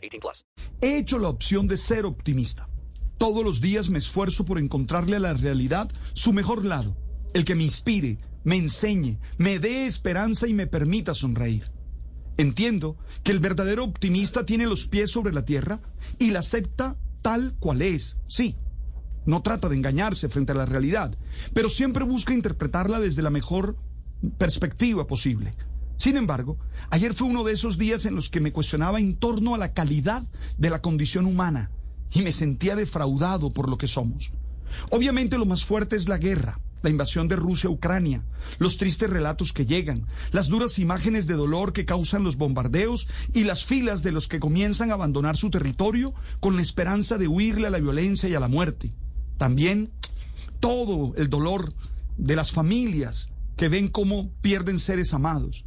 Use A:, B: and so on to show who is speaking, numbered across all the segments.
A: 18 plus.
B: He hecho la opción de ser optimista. Todos los días me esfuerzo por encontrarle a la realidad su mejor lado, el que me inspire, me enseñe, me dé esperanza y me permita sonreír. Entiendo que el verdadero optimista tiene los pies sobre la tierra y la acepta tal cual es, sí no trata de engañarse frente a la realidad, pero siempre busca interpretarla desde la mejor perspectiva posible. Sin embargo, ayer fue uno de esos días en los que me cuestionaba en torno a la calidad de la condición humana y me sentía defraudado por lo que somos. Obviamente lo más fuerte es la guerra, la invasión de Rusia a Ucrania, los tristes relatos que llegan, las duras imágenes de dolor que causan los bombardeos y las filas de los que comienzan a abandonar su territorio con la esperanza de huirle a la violencia y a la muerte. También todo el dolor de las familias que ven cómo pierden seres amados.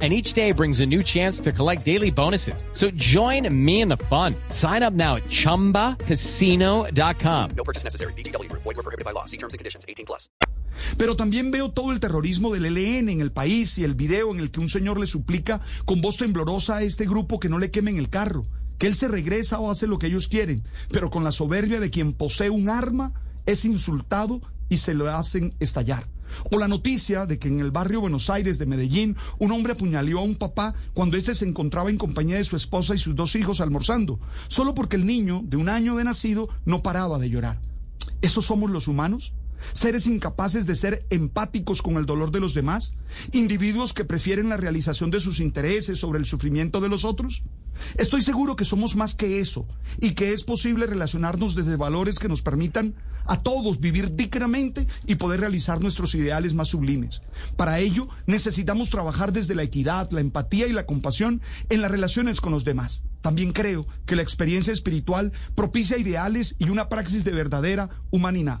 C: and each day brings a new chance to collect daily bonuses. So join me in the fun. Sign up now at ChumbaCasino.com.
A: No purchase necessary. BGW. Void were prohibited by law. See terms and conditions. 18 plus.
B: Pero también veo todo el terrorismo del ELN en el país y el video en el que un señor le suplica con voz temblorosa a este grupo que no le quemen el carro, que él se regresa o hace lo que ellos quieren, pero con la soberbia de quien posee un arma es insultado y se lo hacen estallar. O la noticia de que en el barrio Buenos Aires de Medellín un hombre apuñaleó a un papá cuando éste se encontraba en compañía de su esposa y sus dos hijos almorzando, solo porque el niño de un año de nacido no paraba de llorar. ¿Esos somos los humanos? seres incapaces de ser empáticos con el dolor de los demás, individuos que prefieren la realización de sus intereses sobre el sufrimiento de los otros. Estoy seguro que somos más que eso y que es posible relacionarnos desde valores que nos permitan a todos vivir dignamente y poder realizar nuestros ideales más sublimes. Para ello necesitamos trabajar desde la equidad, la empatía y la compasión en las relaciones con los demás. También creo que la experiencia espiritual propicia ideales y una praxis de verdadera humanidad.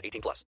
A: 18 plus.